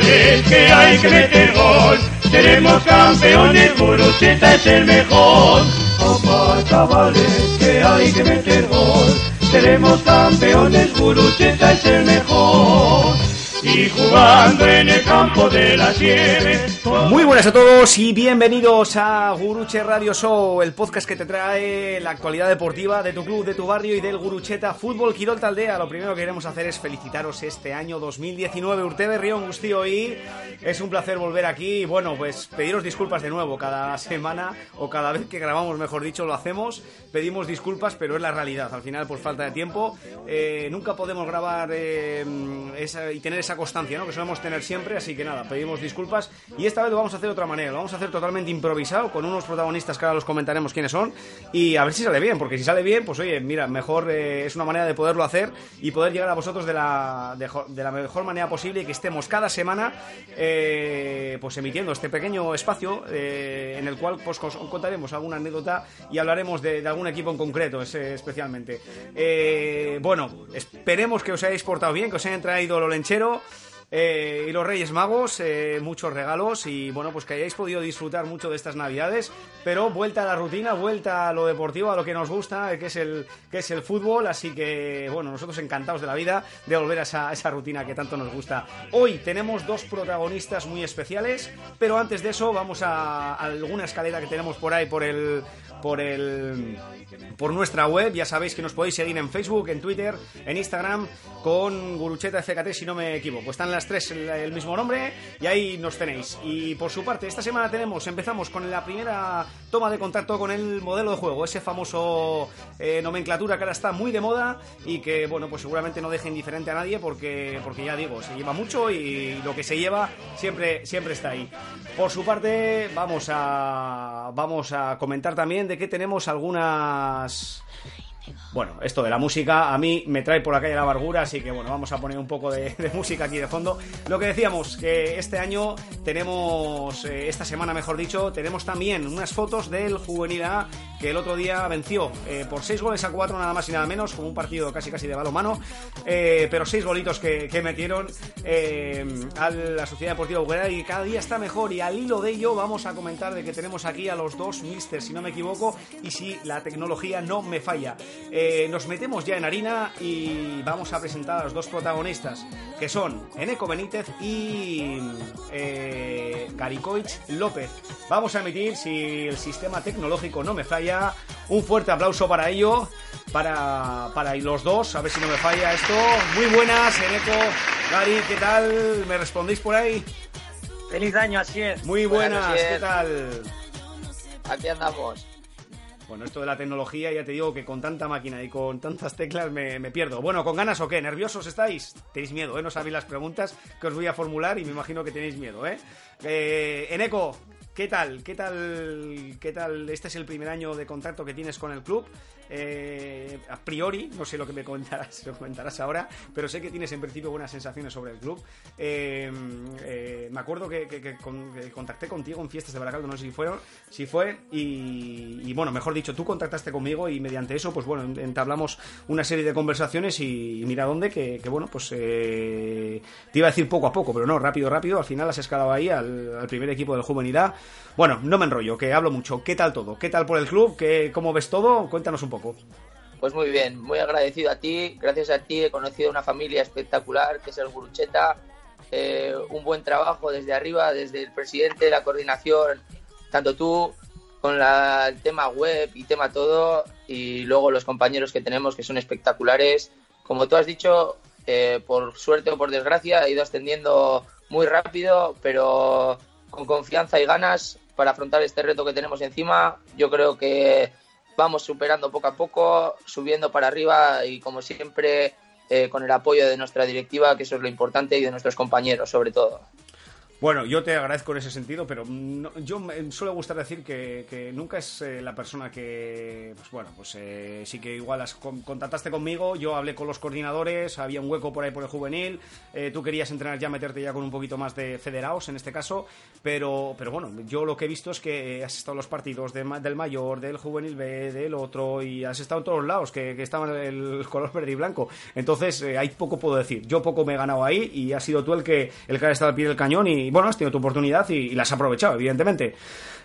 Que hay que meter gol. Seremos campeones, Gurutzeta es el mejor. Opa, chavales, que hay que meter gol. Seremos campeones, Gurutzeta es el mejor. Y jugando en el campo de la nieve. Muy buenas a todos y bienvenidos a Guruche Radio Show, el podcast que te trae la actualidad deportiva de tu club, de tu barrio y del Gurucheta Fútbol Quirol Taldea. Lo primero que queremos hacer es felicitaros este año 2019, Urtebe Gustío y es un placer volver aquí y bueno, pues pediros disculpas de nuevo cada semana o cada vez que grabamos, mejor dicho, lo hacemos. Pedimos disculpas, pero es la realidad. Al final, por falta de tiempo, eh, nunca podemos grabar eh, esa- y tener esa constancia, ¿no? Que solemos tener siempre, así que nada, pedimos disculpas y esta vez lo vamos a hacer de otra manera, lo vamos a hacer totalmente improvisado con unos protagonistas que ahora los comentaremos quiénes son y a ver si sale bien, porque si sale bien, pues oye, mira, mejor eh, es una manera de poderlo hacer y poder llegar a vosotros de la, de, de la mejor manera posible y que estemos cada semana eh, pues emitiendo este pequeño espacio eh, en el cual pues os contaremos alguna anécdota y hablaremos de, de algún equipo en concreto, ese especialmente. Eh, bueno, esperemos que os hayáis portado bien, que os hayan traído lo lenchero. Eh, y los Reyes Magos, eh, muchos regalos y bueno, pues que hayáis podido disfrutar mucho de estas navidades, pero vuelta a la rutina, vuelta a lo deportivo, a lo que nos gusta, eh, que es el, que es el fútbol, así que bueno, nosotros encantados de la vida de volver a esa, a esa rutina que tanto nos gusta. Hoy tenemos dos protagonistas muy especiales, pero antes de eso vamos a, a alguna escalera que tenemos por ahí por el por el por nuestra web, ya sabéis que nos podéis seguir en Facebook, en Twitter, en Instagram con Gurucheta FKT si no me equivoco. Están las tres el, mismo nombre y ahí nos tenéis. Y por su parte, esta semana tenemos, empezamos con la primera toma de contacto con el modelo de juego, ese famoso eh, nomenclatura que ahora está muy de moda y que bueno, pues seguramente no deja indiferente a nadie porque porque ya digo, se lleva mucho y lo que se lleva siempre siempre está ahí. Por su parte, vamos a vamos a comentar también de que tenemos algunas bueno, esto de la música a mí me trae por la calle la amargura, así que bueno, vamos a poner un poco de, música aquí de fondo. Lo que decíamos, que este año tenemos, eh, esta semana mejor dicho, tenemos también unas fotos del Juvenil A que el otro día venció eh, por 6 goles a 4 nada más y nada menos, como un partido casi casi de balomano, eh, pero 6 golitos que, metieron eh, a la Sociedad Deportiva Buguera y cada día está mejor y al hilo de ello vamos a comentar de que tenemos aquí a los dos misters, si no me equivoco, y si la tecnología no me falla. Eh, nos metemos ya en harina y vamos a presentar a los dos protagonistas, que son Eneco Benítez y eh, Garicoich López. Vamos a emitir, si el sistema tecnológico no me falla, un fuerte aplauso para ello, para, para los dos, a ver si no me falla esto. Muy buenas, Eneco, Gary, ¿qué tal? ¿Me respondéis por ahí? Feliz año, así es. Muy Buenas buenas. ¿qué tal? Aquí andamos. Bueno, esto de la tecnología, ya te digo que con tanta máquina y con tantas teclas me, pierdo. Bueno, ¿con ganas o qué? ¿Nerviosos estáis? Tenéis miedo, ¿eh? No sabéis las preguntas que os voy a formular y me imagino que tenéis miedo, ¿eh? eh Eneco, ¿qué tal? ¿Qué tal? ¿Qué tal? Este es el primer año de contacto que tienes con el club. Eh, a priori, no sé lo que me comentarás, lo comentarás ahora, pero sé que tienes en principio buenas sensaciones sobre el club. Eh, eh, me acuerdo que, que- que con- que contacté contigo en fiestas de Baracaldo, no sé si fueron, si fue, y, bueno, mejor dicho, tú contactaste conmigo y mediante eso, pues bueno, entablamos una serie de conversaciones y, mira dónde, que, bueno, pues te iba a decir poco a poco, pero no, rápido, rápido, al final has escalado ahí al, primer equipo del Juvenilidad. Bueno, no me enrollo, que hablo mucho. ¿Qué tal todo? ¿Qué tal por el club? ¿Qué, ¿Cómo ves todo? Cuéntanos un poco. Pues muy bien, muy agradecido a ti. Gracias a ti he conocido una familia espectacular que es el Gurucheta. Eh, un buen trabajo desde arriba, desde el presidente, la coordinación, tanto tú con la- el tema web y tema todo, y luego los compañeros que tenemos que son espectaculares. Como tú has dicho, eh, por suerte o por desgracia, ha ido ascendiendo muy rápido, pero con confianza y ganas para afrontar este reto que tenemos encima. Yo creo que vamos superando poco a poco, subiendo para arriba y como siempre eh, con el apoyo de nuestra directiva, que eso es lo importante, y de nuestros compañeros sobre todo. Bueno, yo te agradezco en ese sentido, pero yo me suele gustar decir que, nunca es eh, la persona que, pues bueno, pues eh, sí que igual has, contactaste conmigo, yo hablé con los coordinadores, había un hueco por ahí por el juvenil, eh, tú querías entrenar ya, meterte ya con un poquito más de federados en este caso, pero, pero bueno, yo lo que he visto es que has estado en los partidos del mayor, del juvenil B, del otro, y has estado en todos lados, que, que estaban el color verde y blanco. Entonces, hay poco puedo decir. Yo poco me he ganado ahí y has sido tú el que, el que ha estado al pie del cañón y y bueno, has tenido tu oportunidad y, la has aprovechado, evidentemente.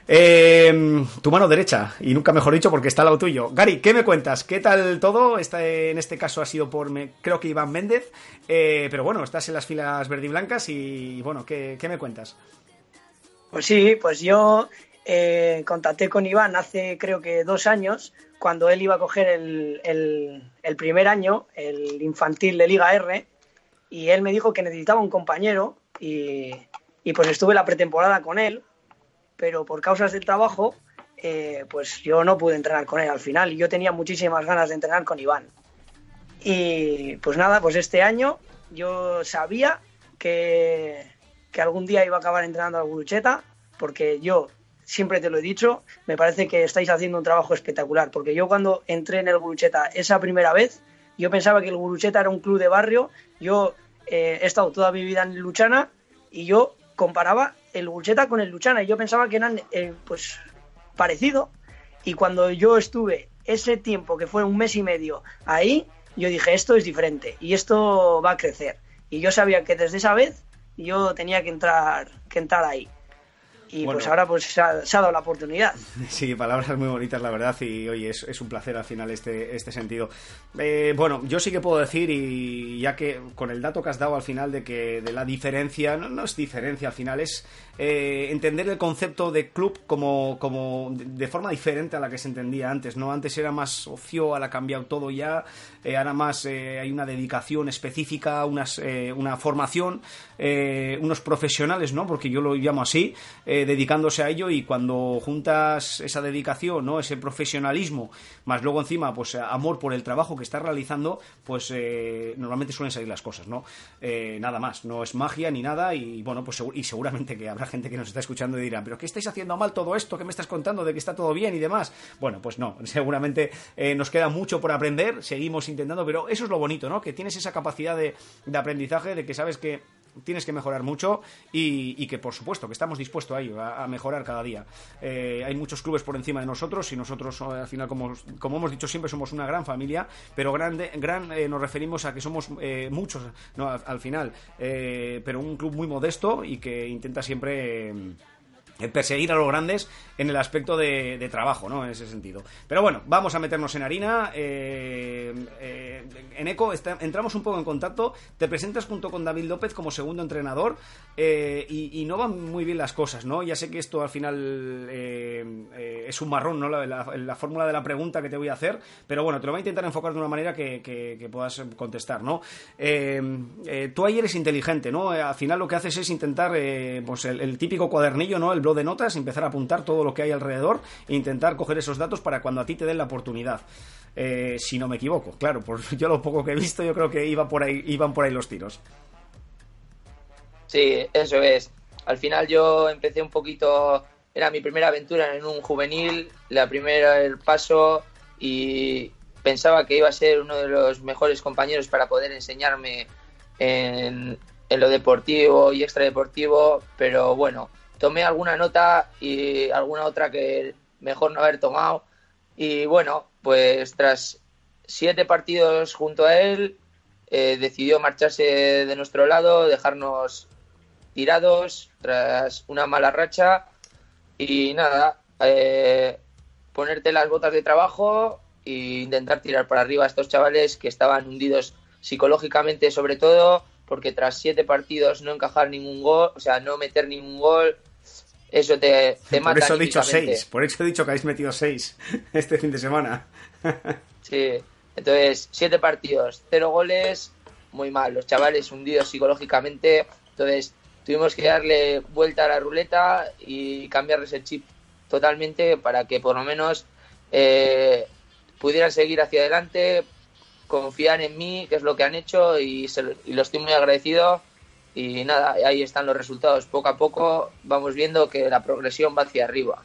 Eh, tu mano derecha, y nunca mejor dicho porque está al lado tuyo. Gary, ¿qué me cuentas? ¿Qué tal todo? en este caso ha sido por, creo que Iván Méndez, eh, pero bueno, estás en las filas verde y y bueno, ¿qué, me cuentas? Pues sí, pues yo eh, contacté con Iván hace creo que dos años, cuando él iba a coger el, el primer año, el infantil de Liga R, y él me dijo que necesitaba un compañero y, y pues estuve la pretemporada con él, pero por causas del trabajo, eh, pues yo no pude entrenar con él al final y yo tenía muchísimas ganas de entrenar con Iván. Y pues nada, pues este año yo sabía que, que algún día iba a acabar entrenando al Gurucheta, porque yo siempre te lo he dicho, me parece que estáis haciendo un trabajo espectacular, porque yo cuando entré en el Gurucheta esa primera vez, yo pensaba que el Gurucheta era un club de barrio, yo eh, he estado toda mi vida en Luchana y yo comparaba el Gulcheta con el Luchana y yo pensaba que eran eh, pues parecido y cuando yo estuve ese tiempo que fue un mes y medio ahí yo dije esto es diferente y esto va a crecer y yo sabía que desde esa vez yo tenía que entrar que entrar ahí y pues ahora pues se ha, dado la oportunidad. Sí, palabras muy bonitas, la verdad, y oye, es, es un placer al final este, este sentido. Eh, bueno, yo sí que puedo decir, y ya que con el dato que has dado al final de que de la diferencia, no, no es diferencia al final, es eh, entender el concepto de club como, como de forma diferente a la que se entendía antes, ¿no? Antes era más ocio, ahora ha cambiado todo ya, eh, ahora más hay una dedicación específica, unas, una formación, unos profesionales, ¿no? Porque yo lo llamo así, dedicándose a ello y cuando juntas esa dedicación, ¿no? ese profesionalismo, más luego encima pues amor por el trabajo que estás realizando, pues eh, normalmente suelen salir las cosas, ¿no? Eh, nada más, no es magia ni nada y bueno, pues y seguramente que habrá gente que nos está escuchando y dirá, pero ¿qué estáis haciendo mal todo esto? ¿Qué me estás contando de que está todo bien y demás? Bueno, pues no, seguramente eh, nos queda mucho por aprender, seguimos intentando, pero eso es lo bonito, ¿no? Que tienes esa capacidad de, de aprendizaje, de que sabes que tienes que mejorar mucho y, que por supuesto que estamos dispuestos a ello, a, mejorar cada día. Eh, hay muchos clubes por encima de nosotros y nosotros eh, al final, como, como hemos dicho siempre, somos una gran familia, pero grande, gran eh, nos referimos a que somos muchos ¿no? al, final, pero un club muy modesto y que intenta siempre perseguir a los grandes en el aspecto de, trabajo, ¿no? En ese sentido. Pero bueno, vamos a meternos en harina. Eh, eh, en ECO entramos un poco en contacto. Te presentas junto con David López como segundo entrenador eh, y, no van muy bien las cosas, ¿no? Ya sé que esto al final es un marrón, ¿no? La, fórmula de la pregunta que te voy a hacer, pero bueno, te lo voy a intentar enfocar de una manera que, puedas contestar, ¿no? tú ahí eres inteligente, ¿no? Al final lo que haces es intentar, pues el, el, típico cuadernillo, ¿no? El de notas, empezar a apuntar todo lo que hay alrededor e intentar coger esos datos para cuando a ti te den la oportunidad. Eh, si no me equivoco, claro, por yo lo poco que he visto, yo creo que iba por ahí, iban por ahí los tiros. Sí, eso es. Al final yo empecé un poquito, era mi primera aventura en un juvenil, la primera el paso y pensaba que iba a ser uno de los mejores compañeros para poder enseñarme en, en lo deportivo y extradeportivo, pero bueno, tomé alguna nota y alguna otra que mejor no haber tomado. Y bueno, pues tras siete partidos junto a él, eh, decidió marcharse de nuestro lado, dejarnos tirados tras una mala racha. Y nada, eh, ponerte las botas de trabajo e intentar tirar para arriba a estos chavales que estaban hundidos psicológicamente sobre todo porque tras siete partidos no encajar ningún gol, o sea, no meter ningún gol, eso te, mata. Por eso he dicho seis, por eso he dicho que habéis metido seis este fin de semana. sí, entonces, siete partidos, cero goles, muy mal. Los chavales hundidos psicológicamente. Entonces, tuvimos que darle vuelta a la ruleta y cambiarles el chip totalmente para que por lo menos eh, pudieran seguir hacia adelante, confiar en mí, que es lo que han hecho y, se, y lo estoy muy agradecido. Y nada, ahí están los resultados. Poco a poco vamos viendo que la progresión va hacia arriba.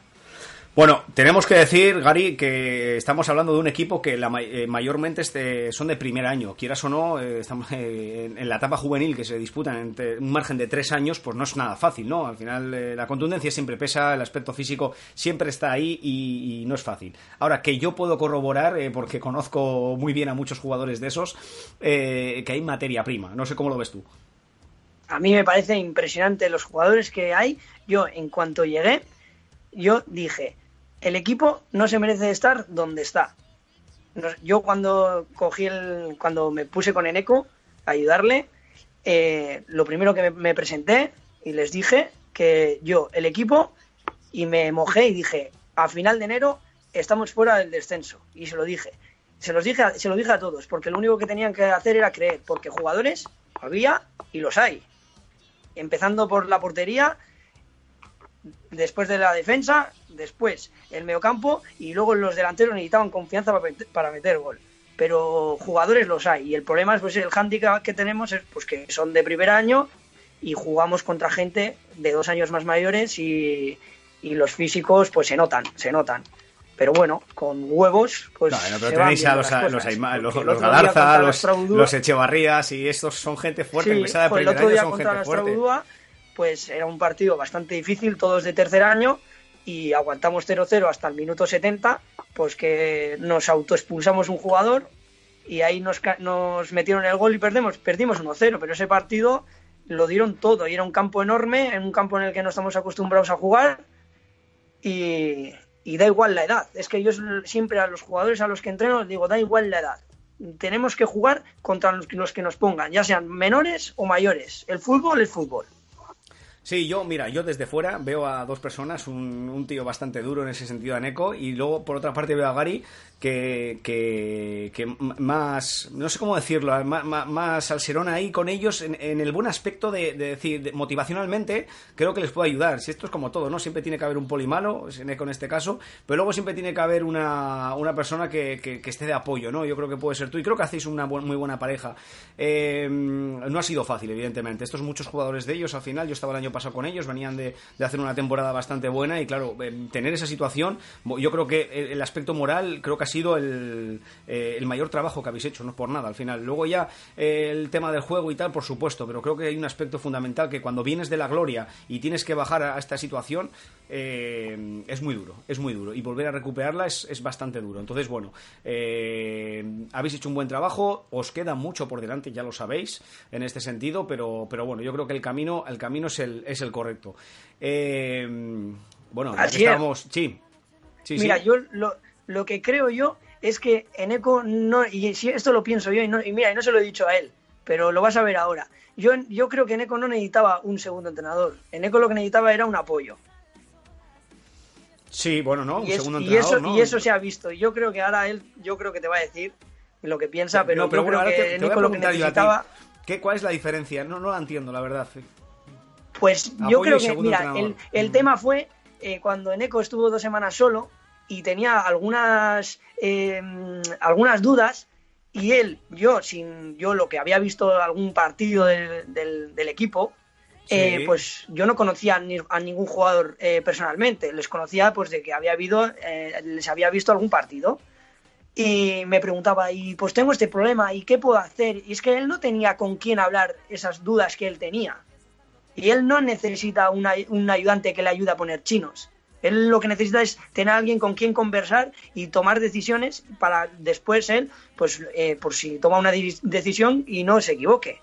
Bueno, tenemos que decir, Gary, que estamos hablando de un equipo que la, eh, mayormente este, son de primer año. Quieras o no, eh, estamos eh, en, en, la etapa juvenil que se disputan entre un margen de tres años, pues no es nada fácil, ¿no? Al final eh, la contundencia siempre pesa, el aspecto físico siempre está ahí y, y no es fácil. Ahora, que yo puedo corroborar, porque conozco muy bien a muchos jugadores de esos, que hay materia prima. No sé cómo lo ves tú. A mí me parece impresionante los jugadores que hay. Yo, en cuanto llegué, yo dije, el equipo no se merece estar donde está. Yo cuando cogí el, cuando me puse con Eneco a ayudarle, eh, lo primero que me, presenté y les dije que yo, el equipo, y me mojé y dije, a final de enero estamos fuera del descenso. Y se lo dije. Se, los dije se lo dije a todos, porque lo único que tenían que hacer era creer, porque jugadores había y los hay. Empezando por la portería, después de la defensa, después el mediocampo y luego los delanteros necesitaban confianza para meter, gol. Pero jugadores los hay y el problema es pues el hándicap que tenemos es pues que son de primer año y jugamos contra gente de dos años más mayores y, y los físicos pues se notan, se notan. Pero bueno, con huevos, pues. No, no, pero tenéis a los, los, los, los, los Galarza, los, los, Echevarrías y estos son gente fuerte. Sí, empezada de pues el otro año día son gente fuerte. Pues era un partido bastante difícil, todos de tercer año, y aguantamos 0-0 hasta el minuto 70, pues que nos autoexpulsamos un jugador y ahí nos, nos metieron el gol y perdemos, perdimos 1-0, pero ese partido lo dieron todo y era un campo enorme, en un campo en el que no estamos acostumbrados a jugar y, y da igual la edad. Es que yo siempre a los jugadores a los que entreno les digo, da igual la edad. Tenemos que jugar contra los que, nos pongan, ya sean menores o mayores. El fútbol es fútbol. Sí, yo, mira, yo desde fuera veo a dos personas, un, un tío bastante duro en ese sentido a Neko, y luego por otra parte veo a Gary que, que, más, no sé cómo decirlo, más, más salserón ahí con ellos en, el buen aspecto de, de decir, de, motivacionalmente, creo que les puede ayudar. Si esto es como todo, ¿no? Siempre tiene que haber un poli malo, Neko en este caso, pero luego siempre tiene que haber una, una persona que, que, que esté de apoyo, ¿no? Yo creo que puede ser tú, y creo que hacéis una bu muy buena pareja. Eh, no ha sido fácil, evidentemente. Estos muchos jugadores de ellos, al final, yo estaba el año pasado con ellos, venían de, de hacer una temporada bastante buena, y claro, eh, tener esa situación, yo creo que el, aspecto moral, creo que ha sido el, eh, el, mayor trabajo que habéis hecho, no por nada al final. Luego ya eh, el tema del juego y tal, por supuesto, pero creo que hay un aspecto fundamental que cuando vienes de la gloria y tienes que bajar a esta situación, es muy duro, es muy duro. Y volver a recuperarla es, es bastante duro. Entonces, bueno, habéis hecho un buen trabajo, os queda mucho por delante, ya lo sabéis, en este sentido, pero, pero bueno, yo creo que el camino, el camino es el, es el correcto. bueno, ya que estamos... Sí. Sí, Mira, sí. yo lo, lo que creo yo es que Eneco no, y si esto lo pienso yo, y, no, y mira, y no se lo he dicho a él, pero lo vas a ver ahora. Yo, yo creo que Eneco no necesitaba un segundo entrenador. Eneco lo que necesitaba era un apoyo. Sí, bueno, no, un y es, segundo y entrenador. eso, ¿no? y eso se ha visto. Y yo creo que ahora él, yo creo que te va a decir lo que piensa, pero, no, pero yo bueno, creo ahora que te, te voy a Eneco lo que preguntar yo a ti, necesitaba. ¿qué, ¿Cuál es la diferencia? No, no la entiendo, la verdad. Pues Apoyo yo creo que, mira, el, el tema fue eh, cuando Eneco estuvo dos semanas solo y tenía algunas, eh, algunas dudas y él, yo, sin yo lo que había visto algún partido del, del, del equipo, eh, pues yo no conocía ni- a ningún jugador eh, personalmente, les conocía pues de que había habido, eh, les había visto algún partido y me preguntaba, y pues tengo este problema, ¿y qué puedo hacer? Y es que él no tenía con quién hablar esas dudas que él tenía. Y él no necesita una- un ayudante que le ayude a poner chinos. Él lo que necesita es tener a alguien con quien conversar y tomar decisiones para después él, pues eh, por si toma una decisión y no se equivoque.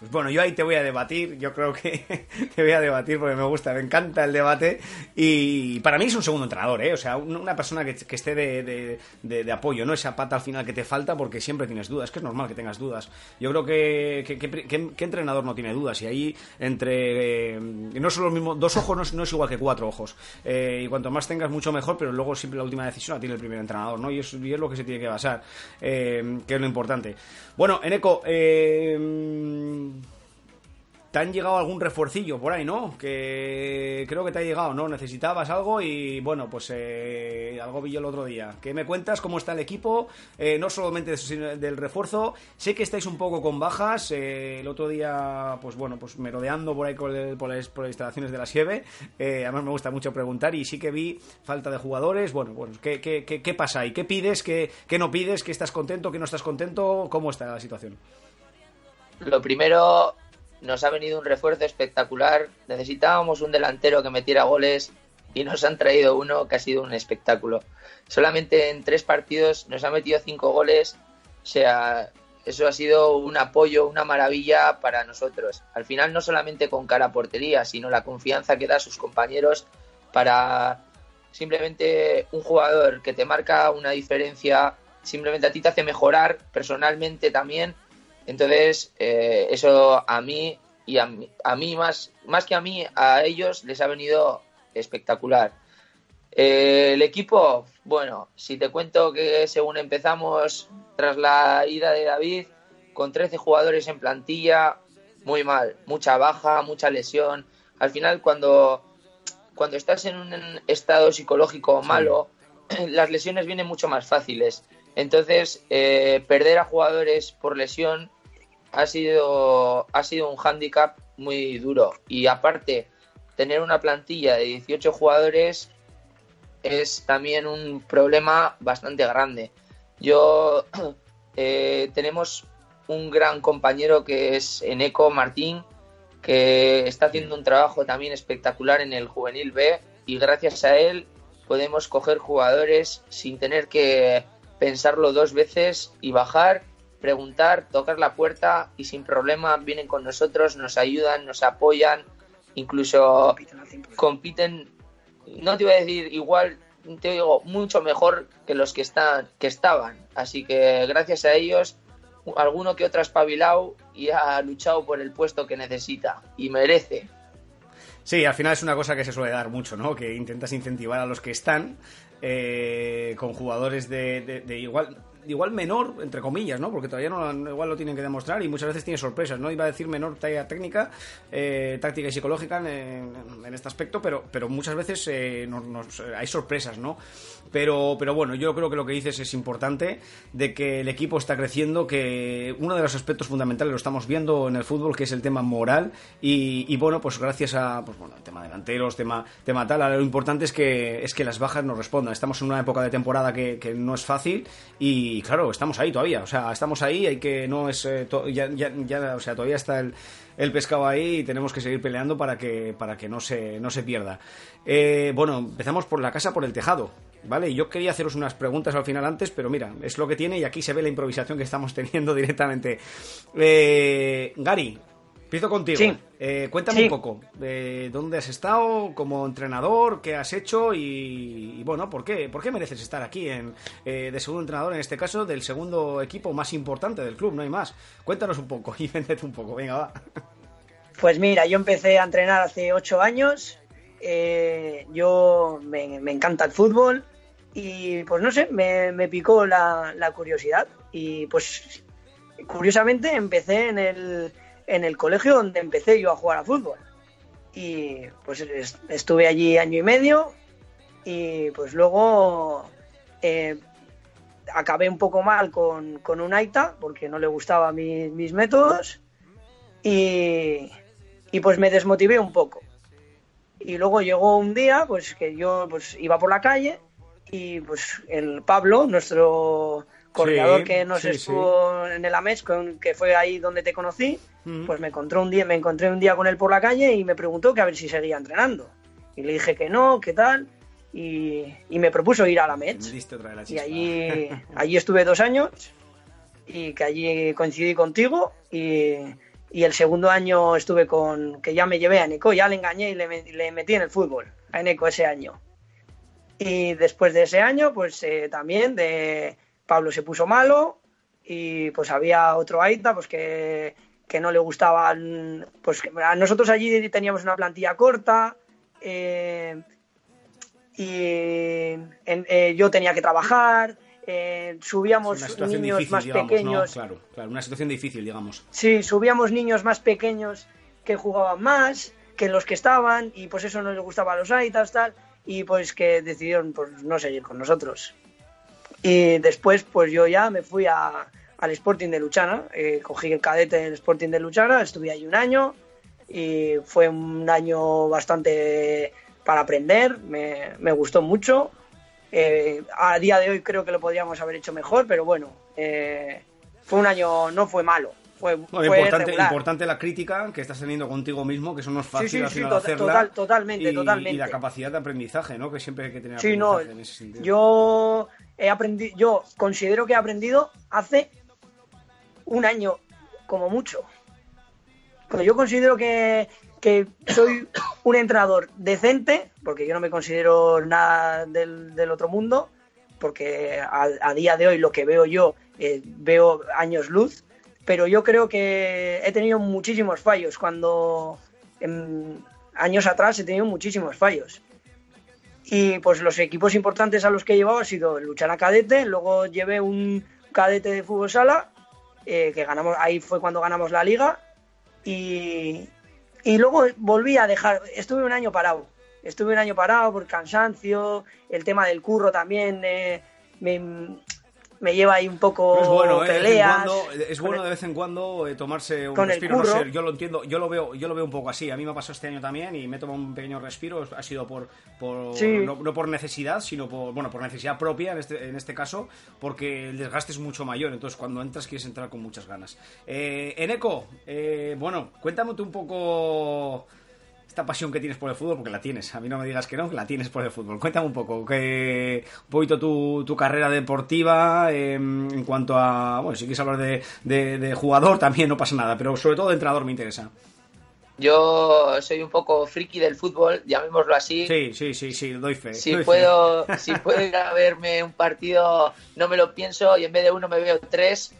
Pues bueno, yo ahí te voy a debatir, yo creo que te voy a debatir porque me gusta, me encanta el debate y para mí es un segundo entrenador, ¿eh? o sea, un- una persona que, esté de, apoyo, no esa pata al final que te falta porque siempre tienes dudas, que es normal que tengas dudas. Yo creo que, que, entrenador no tiene dudas y ahí entre... eh, no son los mismos, dos ojos no es, no es igual que cuatro ojos Eh, y cuanto más tengas mucho mejor, pero luego siempre la última decisión la tiene el primer entrenador, ¿no? Y es, y es lo que se tiene que basar, eh, que es lo importante. Bueno, Eneco, eh, te han llegado algún refuercillo por ahí, ¿no? Que creo que te ha llegado, ¿no? Necesitabas algo y bueno, pues eh, algo vi yo el otro día. ¿Qué me cuentas? ¿Cómo está el equipo? Eh, no solamente del refuerzo. Sé que estáis un poco con bajas. Eh, el otro día, pues bueno, pues merodeando por ahí por, las, por las, instalaciones de la Sieve. además me gusta mucho preguntar y sí que vi falta de jugadores. Bueno, bueno, ¿qué, qué, qué, pasa ahí? ¿Qué pides? ¿Qué, ¿Qué no pides? ¿Qué estás contento? ¿Qué no estás contento? ¿Cómo está la situación? Lo primero, nos ha venido un refuerzo espectacular. Necesitábamos un delantero que metiera goles y nos han traído uno que ha sido un espectáculo. Solamente en tres partidos nos ha metido cinco goles. O sea, eso ha sido un apoyo, una maravilla para nosotros. Al final no solamente con cara a portería, sino la confianza que da a sus compañeros para simplemente un jugador que te marca una diferencia, simplemente a ti te hace mejorar personalmente también entonces, eh, eso a mí y a mí, más, más que a mí, a ellos les ha venido espectacular. Eh, el equipo, bueno, si te cuento que según empezamos tras la ida de David, con 13 jugadores en plantilla, muy mal, mucha baja, mucha lesión. Al final, cuando, cuando estás en un estado psicológico malo, las lesiones vienen mucho más fáciles. Entonces, eh, perder a jugadores por lesión ha sido, ha sido un hándicap muy duro. Y aparte, tener una plantilla de 18 jugadores es también un problema bastante grande. Yo eh, tenemos un gran compañero que es Eneco Martín, que está haciendo un trabajo también espectacular en el juvenil B y gracias a él podemos coger jugadores sin tener que pensarlo dos veces y bajar, preguntar, tocar la puerta y sin problema vienen con nosotros, nos ayudan, nos apoyan, incluso compiten, no te iba a decir igual, te digo, mucho mejor que los que están, que estaban. Así que gracias a ellos, alguno que otro ha espabilado y ha luchado por el puesto que necesita y merece. Sí, al final es una cosa que se suele dar mucho, ¿no? Que intentas incentivar a los que están eh, con jugadores de, de, igual igual menor, entre comillas, ¿no? Porque todavía no igual lo tienen que demostrar y muchas veces tiene sorpresas, ¿no? Iba a decir menor talla técnica, eh, táctica y psicológica en, este aspecto, pero, pero muchas veces eh, hay sorpresas, ¿no? Pero, pero bueno, yo creo que lo que dices es importante, de que el equipo está creciendo, que uno de los aspectos fundamentales lo estamos viendo en el fútbol, que es el tema moral, y, bueno, pues gracias a, pues bueno, el tema delanteros, tema, tema tal, lo importante es que, es que las bajas nos respondan. Estamos en una época de temporada que, que no es fácil y claro, estamos ahí todavía, o sea, estamos ahí, hay que, no es, eh, ya, ya, o sea, todavía está el, el pescado ahí y tenemos que seguir peleando para que, para que no se, no se pierda. Eh, bueno, empezamos por la casa, por el tejado. ¿vale? Yo quería haceros unas preguntas al final antes, pero mira, es lo que tiene y aquí se ve la improvisación que estamos teniendo directamente. Eh, Gary, empiezo contigo. Eh, cuéntame un poco, de ¿dónde has estado como entrenador? ¿Qué has hecho? Y, bueno, ¿por qué? ¿por qué mereces estar aquí en, eh, de segundo entrenador, en este caso, del segundo equipo más importante del club? No hay más. Cuéntanos un poco y véndete un poco, venga, va. Pues mira, yo empecé a entrenar hace ocho años. yo me, me encanta el fútbol, y pues no sé, me, picó la, curiosidad y pues curiosamente empecé en el, en el colegio donde empecé yo a jugar a fútbol. Y pues estuve allí año y medio y pues luego eh, acabé un poco mal con, con un Aita porque no le gustaban mis métodos y, y pues me desmotivé un poco. Y luego llegó un día pues que yo pues iba por la calle y pues el Pablo, nuestro coordinador que nos estuvo en el AMES, que fue ahí donde te conocí, mm. pues me encontré un día, me encontré un día con él por la calle y me preguntó que a ver si seguía entrenando. Y le dije que no, qué tal, y, me propuso ir a la METS. Y allí, allí estuve dos años y que allí coincidí contigo y, y, el segundo año estuve con, que ya me llevé a Nico, ya le engañé y le, le metí en el fútbol, a Nico ese año. Y después de ese año, pues eh, también de Pablo se puso malo y pues había otro Aita pues que, no le gustaban, pues a nosotros allí teníamos una plantilla corta eh, y eh, yo tenía que trabajar, subíamos niños más pequeños. Claro, claro, una situación difícil, digamos. Sí, subíamos niños más pequeños que jugaban más que los que estaban y pues eso no les gustaba a los Aitas, tal, y pues que decidieron pues no seguir con nosotros. Y después pues yo ya me fui a, al Sporting de Luchana, eh, cogí el cadete en el Sporting de Luchana, estuve ahí un año y fue un año bastante para aprender, me, me gustó mucho. Eh, a día de hoy creo que lo podríamos haber hecho mejor, pero bueno, eh, fue un año, no fue malo, fue, No, fue importante, importante la crítica que estás teniendo contigo mismo, que eso no es fácil Sí, sí, al sí, tota- hacerla. total- totalmente, y, totalmente. Y la capacidad de aprendizaje, ¿no? Que siempre hay que tener Sí, no, aprendizaje en ese sentido. yo he aprendido, yo considero que he aprendido hace un año, como mucho. Pero yo considero que, que soy un entrenador decente, porque yo no me considero nada del, del otro mundo, porque a, día de hoy lo que veo yo, eh, veo años luz, pero yo creo que he tenido muchísimos fallos. Cuando años atrás he tenido muchísimos fallos. Y pues los equipos importantes a los que he llevado ha sido el Luchana Cadete, luego llevé un cadete de fútbol sala, eh, que ganamos, ahí fue cuando ganamos la liga, y, y luego volví a dejar, estuve un año parado, estuve un año parado por cansancio, el tema del curro también eh, me, me lleva ahí un poco es bueno, ¿eh? Peleas. cuando- es bueno de vez en cuando eh, tomarse un con el respiro. No sé, yo lo entiendo, yo lo veo, yo lo veo un poco así. A mí me ha pasado este año también y me he tomado un pequeño respiro. Ha sido por, por Sí. no, no por necesidad, sino por bueno, por necesidad propia en este, en este caso, porque el desgaste es mucho mayor. Entonces, cuando entras quieres entrar con muchas ganas. Eh, Eneco, eh, bueno, cuéntame tú un poco esta pasión que tienes por el fútbol, porque la tienes, a mí no me digas que no, que la tienes por el fútbol. Cuéntame un poco, que, un poquito tu, tu carrera deportiva eh, en cuanto a, bueno, si quieres hablar de, de- de jugador también no pasa nada, pero sobre todo de entrenador me interesa. Yo soy un poco friki del fútbol, llamémoslo así. Sí, sí, sí, sí, doy fe. Si doy fe. puedo, si puedo ir a verme un partido, no me lo pienso y en vez de uno me veo tres.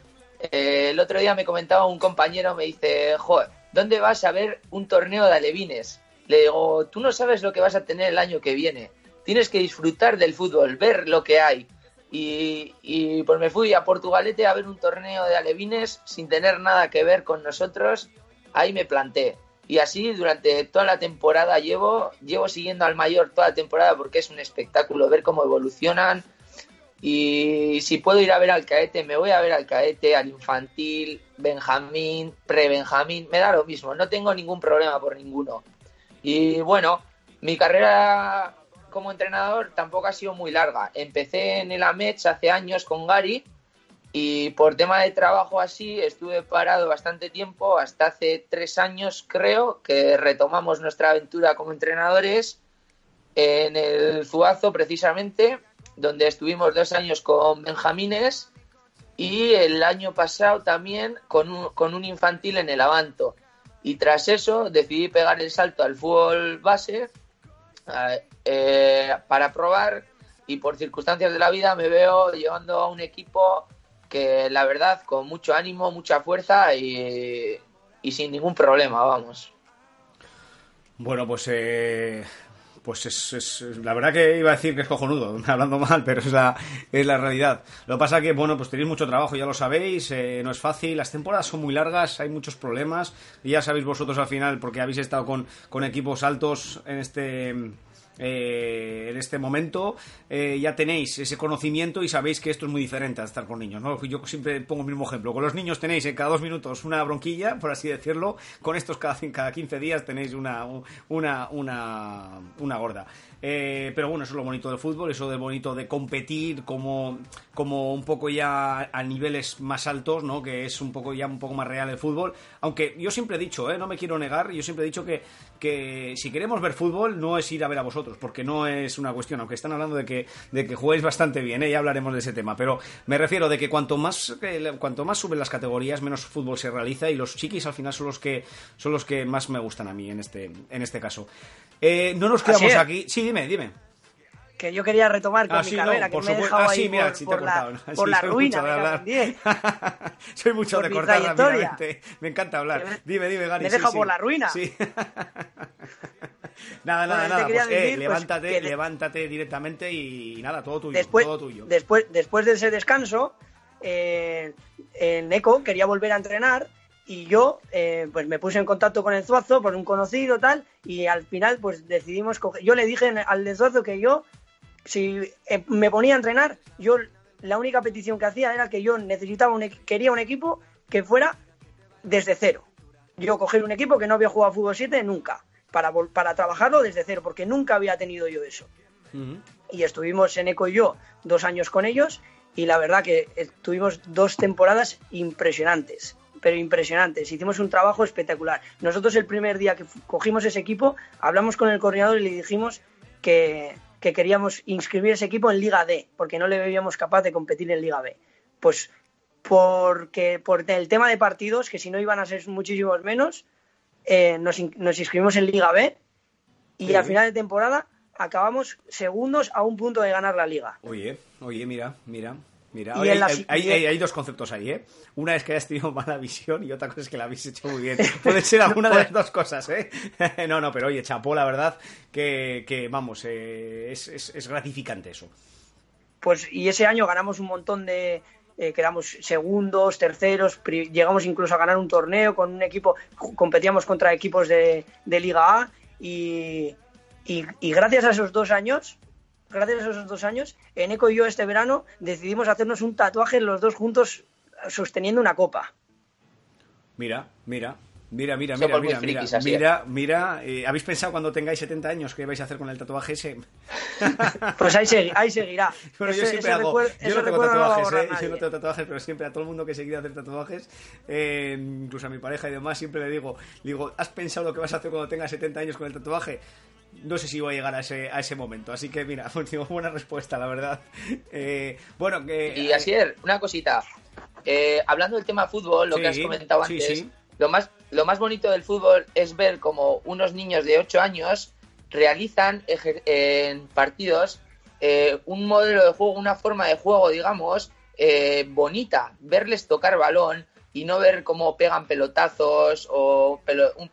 Eh, el otro día me comentaba un compañero, me dice, joder, ¿dónde vas a ver un torneo de alevines? Le digo, tú no sabes lo que vas a tener el año que viene. Tienes que disfrutar del fútbol, ver lo que hay. Y, pues me fui a Portugalete a ver un torneo de alevines sin tener nada que ver con nosotros. Ahí me planté. Y así durante toda la temporada llevo, llevo siguiendo al mayor toda la temporada porque es un espectáculo ver cómo evolucionan. Y si puedo ir a ver al caete, me voy a ver al caete, al infantil, Benjamín, pre-Benjamín, me da lo mismo, no tengo ningún problema por ninguno. Y bueno, mi carrera como entrenador tampoco ha sido muy larga. Empecé en el Amets hace años con Gary y por tema de trabajo así estuve parado bastante tiempo, hasta hace tres años creo que retomamos nuestra aventura como entrenadores en el Zuazo precisamente, donde estuvimos dos años con Benjamines y el año pasado también con un, con un infantil en el Avanto. Y tras eso decidí pegar el salto al fútbol base eh, para probar y por circunstancias de la vida me veo llevando a un equipo que la verdad con mucho ánimo, mucha fuerza y, y sin ningún problema, vamos. Bueno, pues eh, pues es, es- la verdad que iba a decir que es cojonudo, hablando mal, pero es la, es la realidad. Lo que pasa que, bueno, pues tenéis mucho trabajo, ya lo sabéis, eh, no es fácil, las temporadas son muy largas, hay muchos problemas, y ya sabéis vosotros al final, porque habéis estado con, con equipos altos en este... eh, en este momento eh, ya tenéis ese conocimiento y sabéis que esto es muy diferente a estar con niños, ¿no? Yo siempre pongo el mismo ejemplo. Con los niños tenéis en cada dos minutos una bronquilla, por así decirlo. Con estos cada, cada 15 días tenéis una, una, una, una gorda. Eh, pero bueno, eso es lo bonito del fútbol, eso de bonito de competir como, como un poco ya a niveles más altos, ¿no? Que es un poco ya un poco más real el fútbol. Aunque yo siempre he dicho, ¿eh? No me quiero negar, yo siempre he dicho que, que si queremos ver fútbol no es ir a ver a vosotros, porque no es una cuestión, aunque están hablando de que, de que juguéis bastante bien, ¿eh? ya hablaremos de ese tema, pero me refiero de que cuanto más, que- cuanto más suben las categorías, menos fútbol se realiza y los chiquis al final son los que, son los que más me gustan a mí en este, en este caso. Eh, no nos quedamos aquí. Sí, dime, dime. que yo quería retomar con Ah, mi sí, carrera, no, que por me he supuesto. dejado Ah, sí, mira, por, sí he por la, cortado. por Sí, la ruina, me. Soy mucho de cortar rápidamente. Me encanta hablar. Me- Dime, dime, Gary. me he sí, dejado sí. por la ruina. Sí. nada, nada, Bueno, nada. Pues, eh, pues, levántate, que levántate directamente y nada, todo tuyo. después, todo tuyo. después, después de ese descanso, eh, en ECO quería volver a entrenar y yo eh, pues me puse en contacto con el Zuazo por un conocido tal y al final pues decidimos coger, yo le dije al de Zuazo que yo si eh, me ponía a entrenar, yo la única petición que hacía era que yo necesitaba un quería un equipo que fuera desde cero. Yo coger un equipo que no había jugado fútbol 7 nunca, para, para trabajarlo desde cero, porque nunca había tenido yo eso. Y estuvimos en Eco y yo dos años con ellos y la verdad que tuvimos dos temporadas impresionantes, pero impresionantes. Hicimos un trabajo espectacular. Nosotros el primer día que cogimos ese equipo, hablamos con el coordinador y le dijimos que, que queríamos inscribir ese equipo en Liga D, porque no le veíamos capaz de competir en Liga B. Pues porque por el tema de partidos, que si no iban a ser muchísimos menos, eh, nos, inscribimos en Liga B y a final de temporada acabamos segundos a un punto de ganar la liga. Oye, oye, mira, mira. Mira, hay, dos conceptos ahí, ¿eh? Una es que hayas tenido mala visión y otra cosa es que la habéis hecho muy bien. Puede ser alguna de las dos cosas, ¿eh? no, no, pero oye, chapó, la verdad, que, vamos, eh, es, gratificante eso. Pues y ese año ganamos un montón de, eh, quedamos segundos, terceros, llegamos incluso a ganar un torneo con un equipo, competíamos contra equipos de, Liga A y, y, gracias a esos dos años gracias a esos dos años, Eneco y yo este verano decidimos hacernos un tatuaje los dos juntos sosteniendo una copa. Mira, mira, Mira, mira, mira, mira, mira, mira, mira, eh, ¿habéis pensado cuando tengáis 70 años qué vais a hacer con el tatuaje ese? pues ahí, ahí seguirá. Bueno, yo siempre hago, yo no tengo tatuajes, eh, yo no tengo tatuajes, pero siempre a todo el mundo que se quiere hacer tatuajes, eh, incluso a mi pareja y demás, siempre le digo, digo, ¿has pensado lo que vas a hacer cuando tengas 70 años con el tatuaje? No sé si voy a llegar a ese, a ese momento. Así que mira, buena respuesta, la verdad. Eh, bueno, que... Y así es, una cosita. Eh, hablando del tema fútbol, lo que has comentado antes, Lo, más, lo más bonito del fútbol es ver como unos niños de 8 años realizan en partidos eh, un modelo de juego, una forma de juego, digamos, bonita. Verles tocar balón, y no ver cómo pegan pelotazos o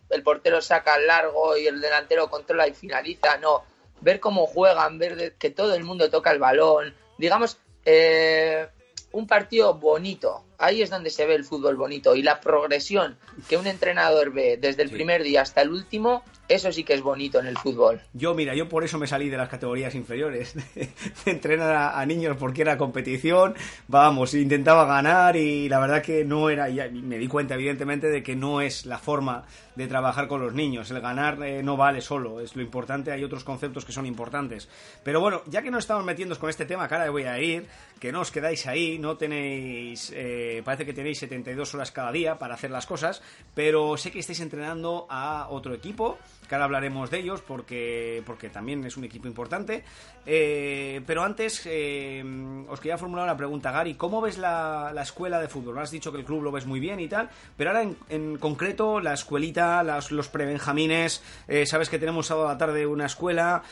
el portero saca largo y el delantero controla y finaliza, no, ver cómo juegan, ver que todo el mundo toca el balón, digamos, eh, un partido bonito, ahí es donde se ve el fútbol bonito y la progresión que un entrenador ve desde el primer día hasta el último eso sí que es bonito en el fútbol. Yo, mira, yo por eso me salí de las categorías inferiores, de, entrenar a, niños porque era competición, vamos, intentaba ganar y la verdad que no era, y me di cuenta evidentemente de que no es la forma de trabajar con los niños, el ganar eh, no vale solo, es lo importante, hay otros conceptos que son importantes. Pero bueno, ya que nos estamos metiendo con este tema, cara, voy a ir, que no os quedáis ahí, no tenéis, eh, parece que tenéis 72 horas cada día para hacer las cosas, pero sé que estáis entrenando a otro equipo, que ahora hablaremos de ellos porque, porque también es un equipo importante. Eh, pero antes eh, os quería formular una pregunta, Gary. ¿Cómo ves la, escuela de fútbol? Has dicho que el club lo ves muy bien y tal, pero ahora en, concreto la escuelita, los prebenjamines, eh, sabes que tenemos sábado a la tarde una escuela,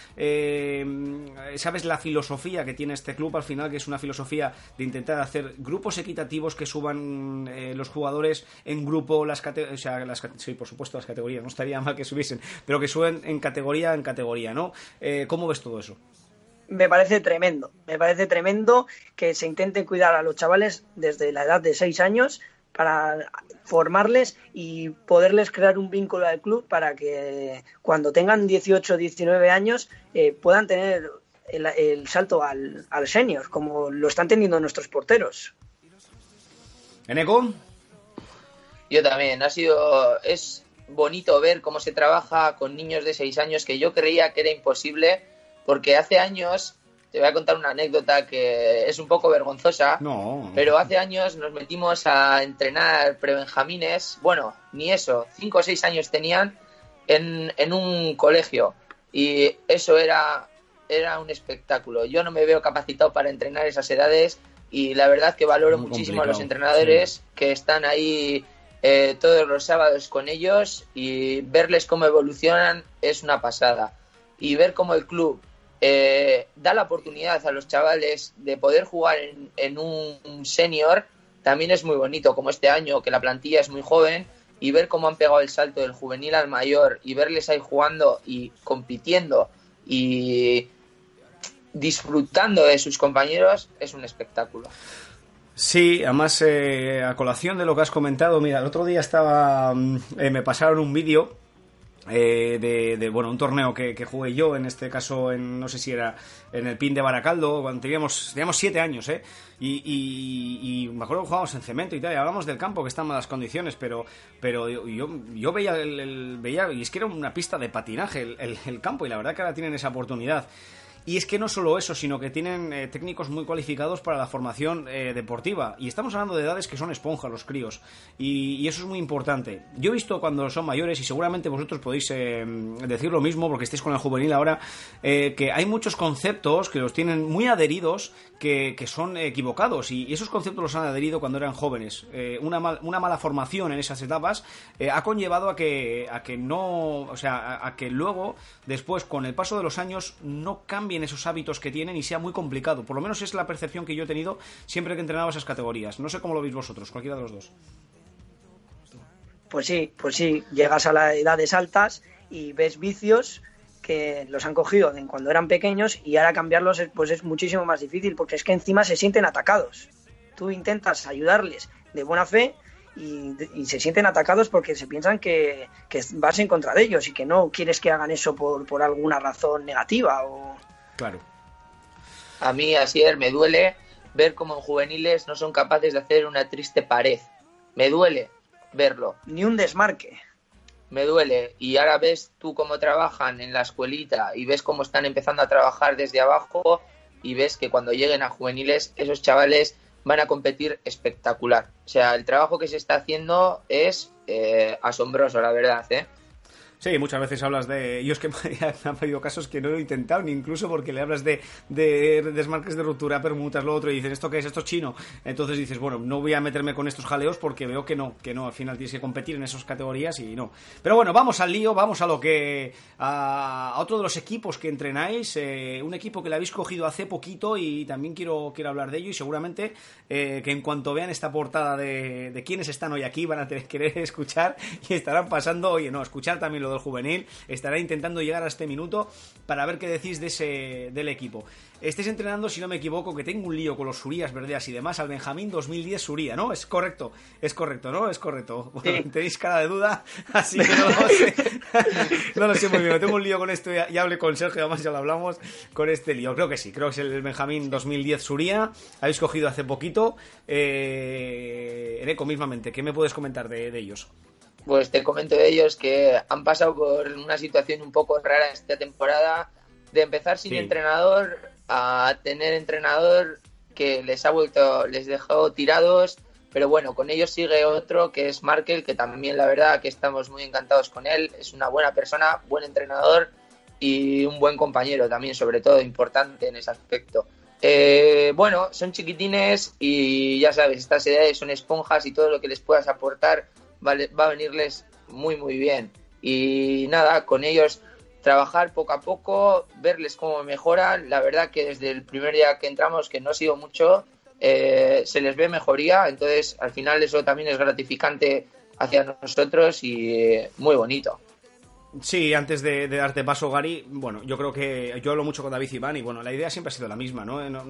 sabes la filosofía que tiene este club al final, que es una filosofía de intentar hacer grupos equitativos que suban los jugadores en grupo, las categorías, o sea, las, sí, por supuesto las categorías, no estaría mal que subiesen, pero que suben en categoría en categoría, ¿no? Eh, ¿Cómo ves todo eso? Me parece tremendo, me parece tremendo que se intente cuidar a los chavales desde la edad de 6 años para formarles y poderles crear un vínculo al club para que cuando tengan 18 o 19 años eh, puedan tener el, salto al, al, senior, como lo están teniendo nuestros porteros. ¿Eneco? Yo también, ha sido, es, bonito ver cómo se trabaja con niños de 6 años que yo creía que era imposible porque hace años te voy a contar una anécdota que es un poco vergonzosa, pero hace años nos metimos a entrenar prebenjamines, bueno, ni eso, 5 o 6 años tenían en, en, un colegio y eso era, era un espectáculo. Yo no me veo capacitado para entrenar esas edades y la verdad que valoro muchísimo a los entrenadores que están ahí eh, todos los sábados con ellos y verles cómo evolucionan es una pasada. Y ver cómo el club eh, da la oportunidad a los chavales de poder jugar en, un, senior también es muy bonito, como este año que la plantilla es muy joven y ver cómo han pegado el salto del juvenil al mayor y verles ahí jugando y compitiendo y disfrutando de sus compañeros es un espectáculo. Sí, además, eh, a colación de lo que has comentado, mira, el otro día estaba. mm, eh, me pasaron un vídeo eh, de, bueno, un torneo que, jugué yo, en este caso, en no sé si era en el PIN de Baracaldo, cuando teníamos, teníamos siete años, ¿eh? Y, y- me acuerdo que jugábamos en cemento y tal, y hablamos del campo, que está en malas condiciones, pero, pero yo, yo, veía, el, veía, y es que era una pista de patinaje el, el- el campo, y la verdad que ahora tienen esa oportunidad. Y es que no solo eso, sino que tienen eh, técnicos muy cualificados para la formación eh, deportiva. Y estamos hablando de edades que son esponja, los críos. Y, eso es muy importante. Yo he visto cuando son mayores, y seguramente vosotros podéis eh, decir lo mismo, porque estáis con el juvenil ahora, eh, que hay muchos conceptos que los tienen muy adheridos que, que son equivocados. Y, esos conceptos los han adherido cuando eran jóvenes. Una, mal- una mala formación en esas etapas ha conllevado a que, a que no. O sea, a, que luego, después, con el paso de los años, no cambien esos hábitos que tienen y sea muy complicado. Por lo menos es la percepción que yo he tenido siempre que entrenaba esas categorías. No sé cómo lo veis vosotros, cualquiera de los dos. Pues sí, pues sí, llegas a las edades altas y ves vicios que los han cogido de cuando eran pequeños y ahora cambiarlos es- pues es muchísimo más difícil porque es que encima se sienten atacados. Tú intentas ayudarles de buena fe y, se sienten atacados porque se piensan que, que vas en contra de ellos y que no quieres que hagan eso por, por alguna razón negativa o... Claro. A mí, Asier, me duele ver cómo en juveniles no son capaces de hacer una triste pared. Me duele verlo, ni un desmarque. me duele. Y ahora ves tú cómo trabajan en la escuelita y ves cómo están empezando a trabajar desde abajo y ves que cuando lleguen a juveniles esos chavales van a competir espectacular. O sea, el trabajo que se está haciendo es eh, asombroso, la verdad, ¿eh? Sí, muchas veces hablas de. Yo es que han habido casos que no lo he intentado, ni incluso porque le hablas de, de desmarques de ruptura, permutas, lo otro, y dices, ¿esto qué es? ¿Esto es chino? Entonces dices, bueno, no voy a meterme con estos jaleos porque veo que no, que no, al final tienes que competir en esas categorías y no. Pero bueno, vamos al lío, vamos a lo que. a, otro de los equipos que entrenáis, eh, un equipo que le habéis cogido hace poquito y también quiero, quiero hablar de ello y seguramente eh, que en cuanto vean esta portada de, de quiénes están hoy aquí van a tener, querer escuchar y estarán pasando, oye, no, escuchar también lo del juvenil, estará intentando llegar a este minuto para ver qué decís de ese, del equipo. Estáis entrenando, si no me equivoco, que tengo un lío con los Surías Verdeas y demás, al Benjamín 2010 Suría, ¿no? Es correcto, es correcto, ¿no? Es correcto. Bueno, Sí. tenéis cara de duda, así que no lo sé. no lo sé muy bien, tengo un lío con esto, ya, ya hablé con Sergio, además ya lo hablamos, con este lío. Creo que sí, creo que es el Benjamín 2010 Suría, habéis cogido hace poquito. Eh, Ereco, mismamente, ¿qué me puedes comentar de, de ellos? Pues te comento de ellos que han pasado por una situación un poco rara esta temporada de empezar sin Sí. entrenador a tener entrenador que les ha vuelto, les dejó tirados, pero bueno, con ellos sigue otro que es Markel, que también la verdad que estamos muy encantados con él, es una buena persona, buen entrenador y un buen compañero también, sobre todo importante en ese aspecto. Eh, bueno, son chiquitines y ya sabes, estas edades son esponjas y todo lo que les puedas aportar vale- va a venirles muy muy bien. Y nada, con ellos trabajar poco a poco, verles cómo mejoran. La verdad que desde el primer día que entramos, que no ha sido mucho, eh, se les ve mejoría. Entonces, al final eso también es gratificante hacia nosotros y eh, muy bonito. Sí, antes de, darte paso, Gary, bueno, yo creo que yo hablo mucho con David Iván y bueno, la idea siempre ha sido la misma, ¿no? No,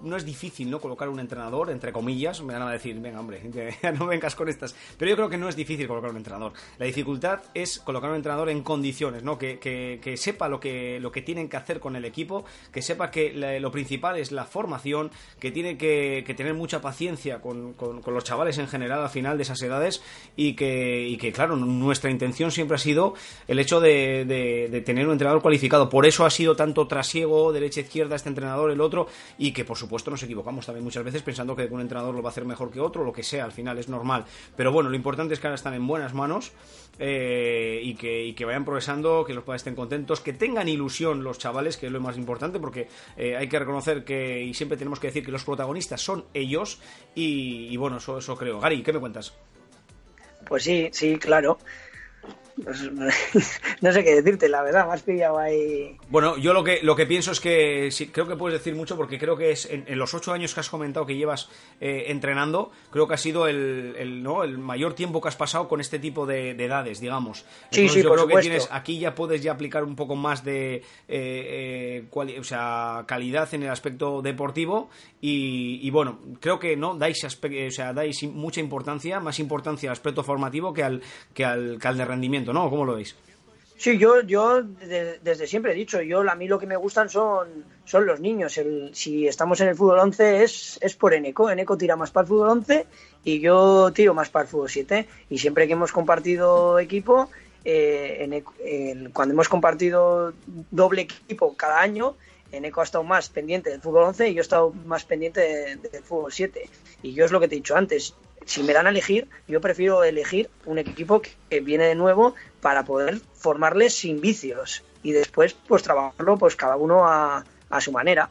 no, es difícil, ¿no? Colocar un entrenador, entre comillas, me van a decir, venga, hombre, ya no vengas con estas. Pero yo creo que no es difícil colocar un entrenador. La dificultad es colocar un entrenador en condiciones, ¿no? Que, que- sepa lo que, lo que tienen que hacer con el equipo, que sepa que lo principal es la formación, que tiene que, que tener mucha paciencia con, con- con los chavales en general al final de esas edades y que, y que, claro, nuestra intención siempre ha sido el hecho de, tener un entrenador cualificado. Por eso ha sido tanto trasiego, derecha-izquierda, este entrenador, el otro, y que por supuesto nos equivocamos también muchas veces pensando que un entrenador lo va a hacer mejor que otro, lo que sea, al final es normal. Pero bueno, lo importante es que ahora están en buenas manos eh, y, que, y que vayan progresando, que los padres estén contentos, que tengan ilusión los chavales, que es lo más importante, porque eh, hay que reconocer que, y siempre tenemos que decir que los protagonistas son ellos, y, y bueno, eso, eso creo. Gary, ¿qué me cuentas? Pues sí, sí, claro. no sé qué decirte, la verdad, has pillado ahí. Bueno, yo lo que, lo que pienso es que sí, creo que puedes decir mucho porque creo que es en, en los ocho años que has comentado que llevas eh, entrenando, creo que ha sido el, el, ¿no? el mayor tiempo que has pasado con este tipo de, de edades, digamos. Sí, Entonces, sí, yo por creo que tienes, aquí ya puedes ya aplicar un poco más de eh, eh, o sea, calidad en el aspecto deportivo y, y bueno, creo que no dais, o sea, dais mucha importancia, más importancia al aspecto formativo que al, que al, que al de rendimiento, ¿no? ¿Cómo lo veis? Sí, yo, yo de- desde siempre he dicho, yo a mí lo que me gustan son, son los niños. Si estamos en el fútbol 11 es, es por Eneco. Eneco tira más para el fútbol 11 y yo tiro más para el fútbol 7. Y siempre que hemos compartido equipo, eh, cuando hemos compartido doble equipo cada año, Eneco ha estado más pendiente del fútbol 11 y yo he estado más pendiente de- del fútbol 7. Y yo es lo que te he dicho antes, si me dan a elegir, yo prefiero elegir un equipo que, viene de nuevo para poder formarles sin vicios y después pues trabajarlo pues cada uno a, a su manera.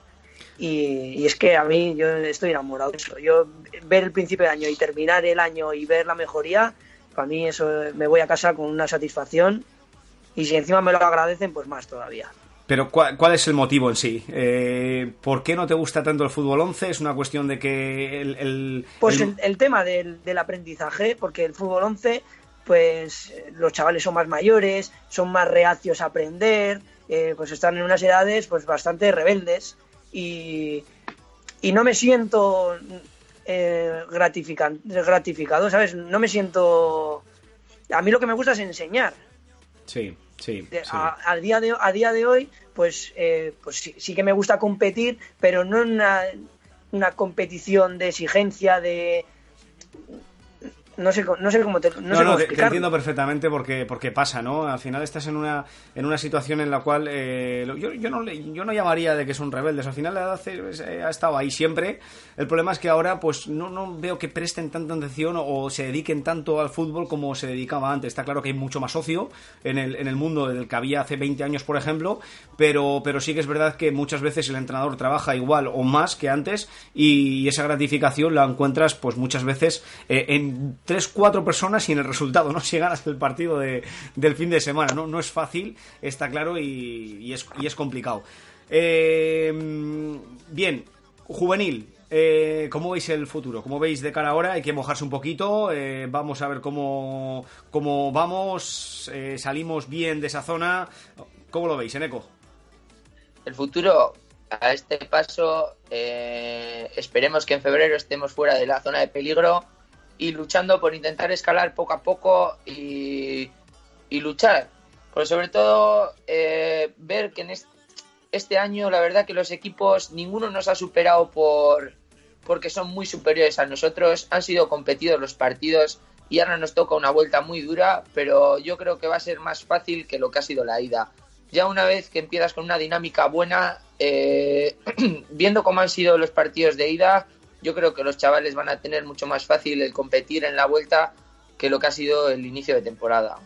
Y, y es que a mí yo estoy enamorado de eso. Yo ver el principio de año y terminar el año y ver la mejoría, para mí eso me voy a casa con una satisfacción y si encima me lo agradecen, pues más todavía. Pero ¿cuál, cuál es el motivo en sí? Eh, ¿Por qué no te gusta tanto el fútbol 11? ¿Es una cuestión de que el... el- Pues el- el, tema del, del aprendizaje, porque el fútbol 11, pues los chavales son más mayores, son más reacios a aprender, eh, pues están en unas edades pues bastante rebeldes y, y no me siento eh, gratificado, ¿sabes? No me siento... A mí lo que me gusta es enseñar. Sí, sí. A, día de, a día de hoy, pues, eh, pues sí, sí que me gusta competir, pero no en una, una competición de exigencia, de... No sé, no sé cómo te, no No, sé no, cómo te, entiendo perfectamente porque, porque pasa, ¿no? Al final estás en una, en una situación en la cual eh, yo, yo, no, yo no llamaría de que son rebeldes. Al final la edad ha estado ahí siempre. El problema es que ahora pues no, no veo que presten tanta atención o, se dediquen tanto al fútbol como se dedicaba antes. Está claro que hay mucho más ocio en el, en el mundo del que había hace 20 años, por ejemplo, pero, pero sí que es verdad que muchas veces el entrenador trabaja igual o más que antes y, esa gratificación la encuentras pues muchas veces eh, en tres, cuatro personas y en el resultado, ¿no? Si ganas el partido de- del fin de semana, ¿no? No es fácil, está claro, y, es, y es complicado. Eh, bien, juvenil. eh, ¿Cómo veis el futuro? ¿Cómo veis de cara ahora? Hay que mojarse un poquito. eh, vamos a ver cómo, cómo vamos. eh, salimos bien de esa zona. ¿Cómo lo veis, Eneco? El futuro, a este paso, esperemos que en febrero estemos fuera de la zona de peligro y luchando por intentar escalar poco a poco y, y luchar. Pero sobre todo, eh, ver que en este, este año, la verdad que los equipos, ninguno nos ha superado por porque son muy superiores a nosotros, han sido competidos los partidos y ahora nos toca una vuelta muy dura, pero yo creo que va a ser más fácil que lo que ha sido la ida. Ya una vez que empiezas con una dinámica buena, eh, viendo cómo han sido los partidos de ida, yo creo que los chavales van a tener mucho más fácil el competir en la vuelta que lo que ha sido el inicio de temporada.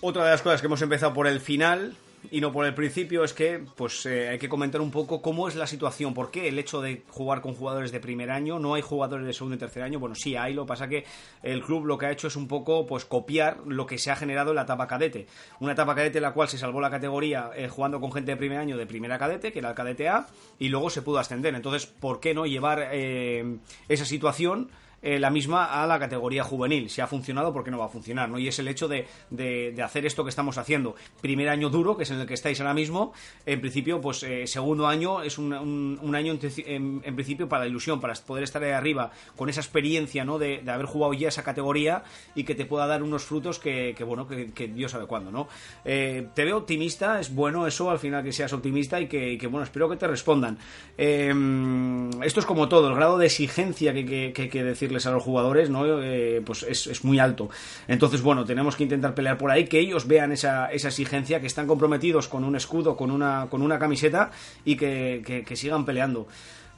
Otra de las cosas que hemos empezado por el final y no por el principio es que pues eh, hay que comentar un poco cómo es la situación, por qué el hecho de jugar con jugadores de primer año, no hay jugadores de segundo y tercer año, bueno sí hay, lo que pasa que el club lo que ha hecho es un poco pues copiar lo que se ha generado en la etapa cadete, una etapa cadete en la cual se salvó la categoría eh, jugando con gente de primer año de primera cadete, que era el cadete A, y luego se pudo ascender, entonces ¿por qué no llevar eh, esa situación? Eh, la misma a la categoría juvenil. Si ha funcionado, ¿por qué no va a funcionar? ¿no? Y es el hecho de, de- hacer esto que estamos haciendo. Primer año duro, que es en el que estáis ahora mismo. En principio, pues eh, segundo año es un, un- año en, principio para la ilusión, para poder estar ahí arriba con esa experiencia ¿no? de, de haber jugado ya esa categoría y que te pueda dar unos frutos que, que, bueno, que, Dios sabe cuándo, ¿no? Eh, te veo optimista, es bueno eso, al final que seas optimista y que, y que, bueno, espero que te respondan. Esto es como todo, el grado de exigencia que, que- que que a los jugadores, ¿no? Eh, pues es, es muy alto. Entonces, bueno, tenemos que intentar pelear por ahí, que ellos vean esa, esa exigencia, que están comprometidos con un escudo, con una, con una camiseta y que, que- que sigan peleando.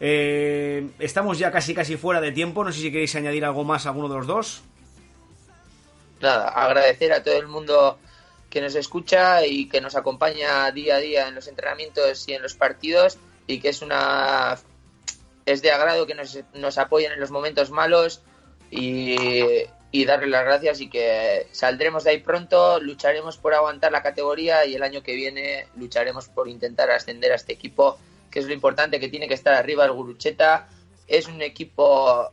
Eh, estamos ya casi casi fuera de tiempo, no sé si queréis añadir algo más a alguno de los dos. Nada, agradecer a todo el mundo que nos escucha y que nos acompaña día a día en los entrenamientos y en los partidos y que es una es de agrado que nos, nos apoyen en los momentos malos y, y darle las gracias y que saldremos de ahí pronto, lucharemos por aguantar la categoría y el año que viene lucharemos por intentar ascender a este equipo, que es lo importante, que tiene que estar arriba el Gurucheta. Es un equipo,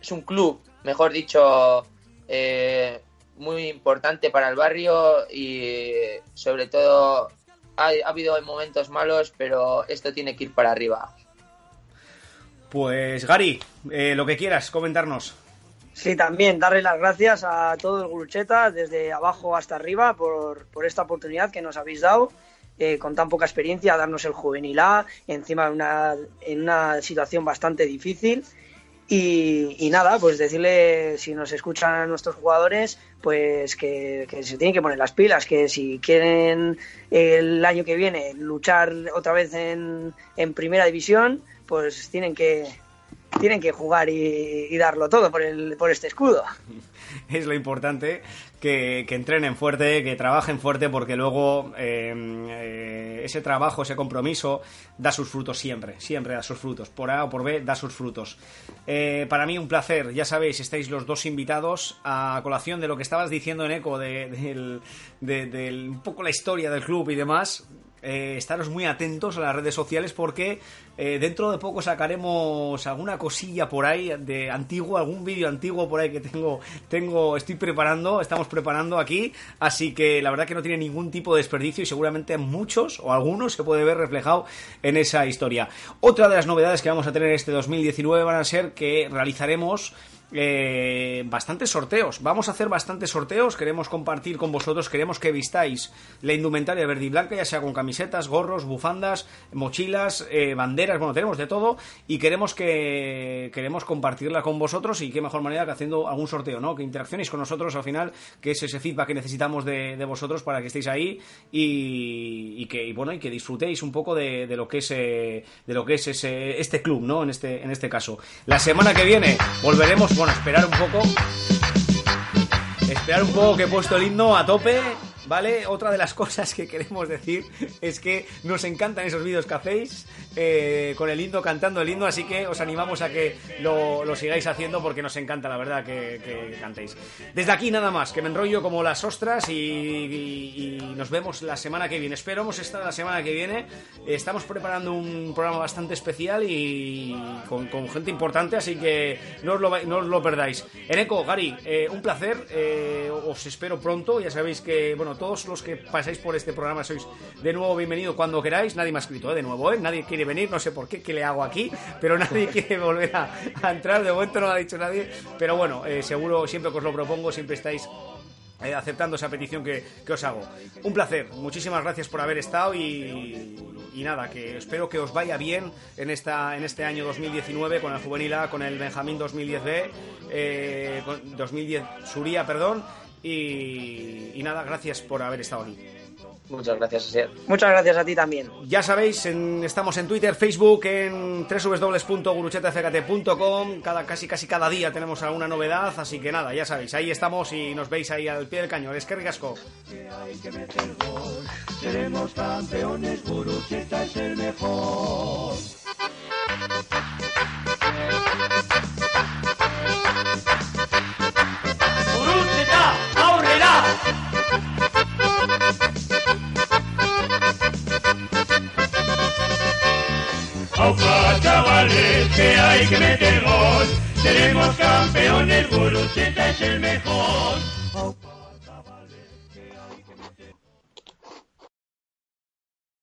es un club, mejor dicho, eh, muy importante para el barrio y sobre todo ha, ha habido momentos malos, pero esto tiene que ir para arriba. Pues Gary, eh, lo que quieras, comentarnos. Sí, también darle las gracias a todo el Gurucheta, desde abajo hasta arriba, por, por esta oportunidad que nos habéis dado, eh, con tan poca experiencia, darnos el juvenil A, encima en una, en una situación bastante difícil. Y, y nada, pues decirle, si nos escuchan nuestros jugadores, pues que, que se tienen que poner las pilas, que si quieren el año que viene luchar otra vez en, en primera división, pues tienen que, tienen que jugar y, y darlo todo por, el, por este escudo. es lo importante, que, que entrenen fuerte, que trabajen fuerte, porque luego eh, eh, ese trabajo, ese compromiso, da sus frutos siempre, siempre da sus frutos. Por A o por B, da sus frutos. Eh, para mí un placer, ya sabéis, estáis los dos invitados a colación de lo que estabas diciendo en eco, de, de- un poco la historia del club y demás. Eh, estaros muy atentos a las redes sociales porque eh, dentro de poco sacaremos alguna cosilla por ahí de antiguo, algún vídeo antiguo por ahí que tengo, tengo, estoy preparando, estamos preparando aquí, así que la verdad que no tiene ningún tipo de desperdicio y seguramente muchos o algunos se puede ver reflejado en esa historia. Otra de las novedades que vamos a tener este 2019 van a ser que realizaremos eh, bastantes sorteos. Vamos a hacer bastantes sorteos. Queremos compartir con vosotros. Queremos que vistáis la indumentaria verde y blanca, ya sea con camisetas, gorros, bufandas, mochilas, eh, banderas. Bueno, tenemos de todo y queremos que queremos compartirla con vosotros. Y qué mejor manera que haciendo algún sorteo, ¿no? Que interaccionéis con nosotros al final, que es ese feedback que necesitamos de, vosotros para que estéis ahí y, y que bueno y que disfrutéis un poco de, de lo que es eh, de lo que es ese, este club, ¿no? En este en este caso. La semana que viene volveremos, bueno, esperar un poco. Esperar un poco que he puesto el himno a tope, ¿vale? Otra de las cosas que queremos decir es que nos encantan esos vídeos que hacéis eh, con el himno, cantando el himno, así que os animamos a que lo, lo sigáis haciendo porque nos encanta, la verdad, que, que cantéis. Desde aquí nada más, que me enrollo como las ostras y, nos vemos la semana que viene. Esperamos estar la semana que viene. Estamos preparando un programa bastante especial y con, gente importante, así que no os lo, no os lo perdáis. Eneco, Gary, eh, un placer. eh, os espero pronto. Ya sabéis que, bueno, todos los que pasáis por este programa sois de nuevo bienvenido cuando queráis. Nadie me ha escrito, ¿eh? De nuevo, ¿eh? Nadie quiere venir, no sé por qué, qué le hago aquí, pero nadie quiere volver a, a entrar. De momento no lo ha dicho nadie. Pero bueno, eh, seguro, siempre que os lo propongo, siempre estáis eh, aceptando esa petición que, que os hago. Un placer, muchísimas gracias por haber estado y, y nada, que espero que os vaya bien en, esta, en este año 2019 con el Juvenil A, con el Benjamín 2010B, eh, con 2010 Suría, perdón, y, y nada, gracias por haber estado aquí. Muchas gracias, Asier. Muchas gracias a ti también. Ya sabéis, en- estamos en Twitter, Facebook, en www.guruchetafkt.com. Cada, casi, casi cada día tenemos alguna novedad, así que nada, ya sabéis, ahí estamos y nos veis ahí al pie del cañón. Es que ricasco. Seremos campeones, Gurucheta es el mejor. Aupa, chavales, que hay que meter gol. Seremos campeones, Gurucheta es el mejor.